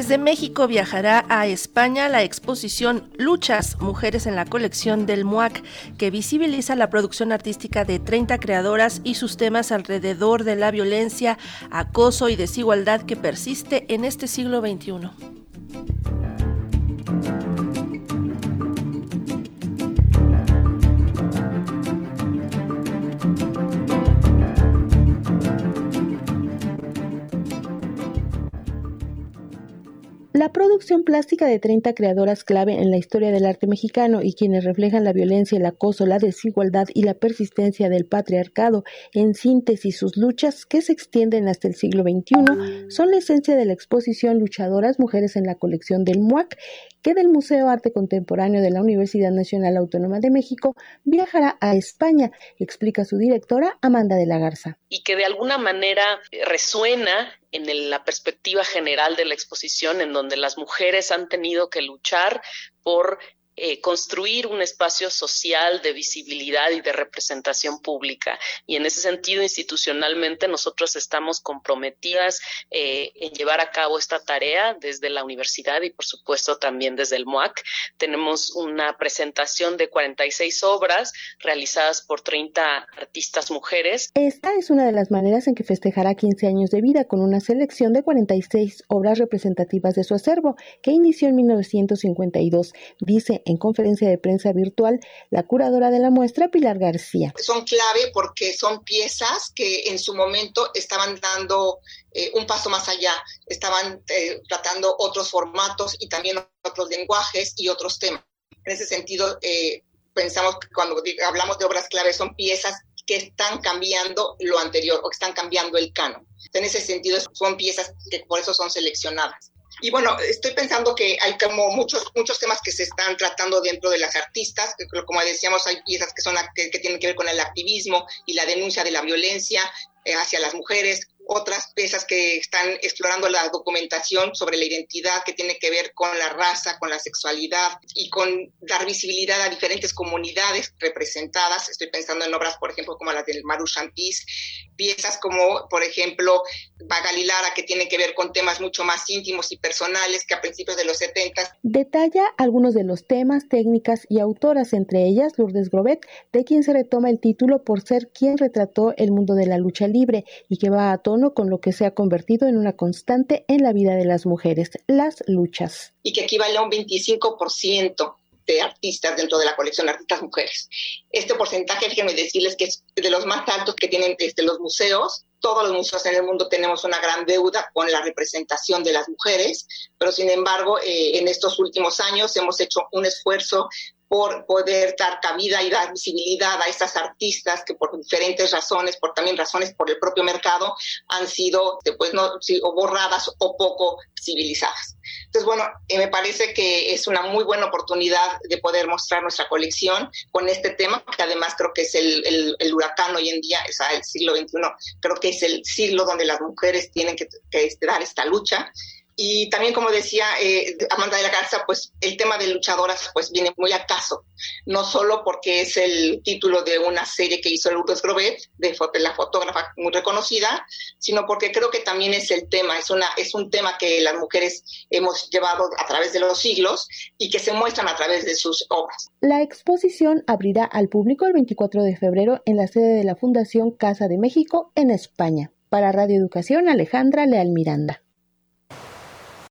Desde México viajará a España la exposición Luchas, Mujeres en la colección del MUAC, que visibiliza la producción artística de 30 creadoras y sus temas alrededor de la violencia, acoso y desigualdad que persiste en este siglo XXI. La producción plástica de 30 creadoras clave en la historia del arte mexicano y quienes reflejan la violencia, el acoso, la desigualdad y la persistencia del patriarcado, en síntesis sus luchas que se extienden hasta el siglo XXI, son la esencia de la exposición Luchadoras Mujeres en la colección del MUAC, que del Museo Arte Contemporáneo de la Universidad Nacional Autónoma de México viajará a España, explica su directora Amanda de la Garza. Y que de alguna manera resuena en la perspectiva general de la exposición, en donde las mujeres han tenido que luchar por eh, construir un espacio social de visibilidad y de representación pública. Y en ese sentido, institucionalmente, nosotros estamos comprometidas eh, en llevar a cabo esta tarea desde la universidad y, por supuesto, también desde el MOAC. Tenemos una presentación de 46 obras realizadas por 30 artistas mujeres. Esta es una de las maneras en que festejará 15 años de vida con una selección de 46 obras representativas de su acervo, que inició en 1952. Dice en conferencia de prensa virtual la curadora de la muestra, Pilar García. Son clave porque son piezas que en su momento estaban dando eh, un paso más allá, estaban eh, tratando otros formatos y también otros lenguajes y otros temas. En ese sentido, eh, pensamos que cuando hablamos de obras clave son piezas que están cambiando lo anterior o que están cambiando el canon. En ese sentido, son piezas que por eso son seleccionadas. Y bueno, estoy pensando que hay como muchos, muchos temas que se están tratando dentro de las artistas. Como decíamos, hay piezas que, son, que, que tienen que ver con el activismo y la denuncia de la violencia eh, hacia las mujeres, otras piezas que están explorando la documentación sobre la identidad que tiene que ver con la raza, con la sexualidad y con dar visibilidad a diferentes comunidades representadas. Estoy pensando en obras, por ejemplo, como las del Maru Chantís, piezas como, por ejemplo, Magali Lara, que tiene que ver con temas mucho más íntimos y personales que a principios de los 70. Detalla algunos de los temas, técnicas y autoras, entre ellas Lourdes Grobet, de quien se retoma el título por ser quien retrató el mundo de la lucha libre y que va a con lo que se ha convertido en una constante en la vida de las mujeres, las luchas. Y que equivale a un 25% de artistas dentro de la colección de artistas mujeres. Este porcentaje, déjenme decirles que es de los más altos que tienen este, los museos. Todos los museos en el mundo tenemos una gran deuda con la representación de las mujeres, pero sin embargo, eh, en estos últimos años hemos hecho un esfuerzo por poder dar cabida y dar visibilidad a estas artistas que por diferentes razones, por también razones por el propio mercado, han sido pues, no, o borradas o poco civilizadas. Entonces, bueno, eh, me parece que es una muy buena oportunidad de poder mostrar nuestra colección con este tema, que además creo que es el, el, huracán hoy en día, es el siglo XXI, creo que es el siglo donde las mujeres tienen que, que este, dar esta lucha y también, como decía eh, Amanda de la Garza, pues el tema de luchadoras pues viene muy a caso, no solo porque es el título de una serie que hizo Lourdes Grobet, de la fotógrafa muy reconocida, sino porque creo que también es el tema, es, una, es un tema que las mujeres hemos llevado a través de los siglos y que se muestran a través de sus obras. La exposición abrirá al público el 24 de febrero en la sede de la Fundación Casa de México en España. Para Radio Educación, Alejandra Leal Miranda.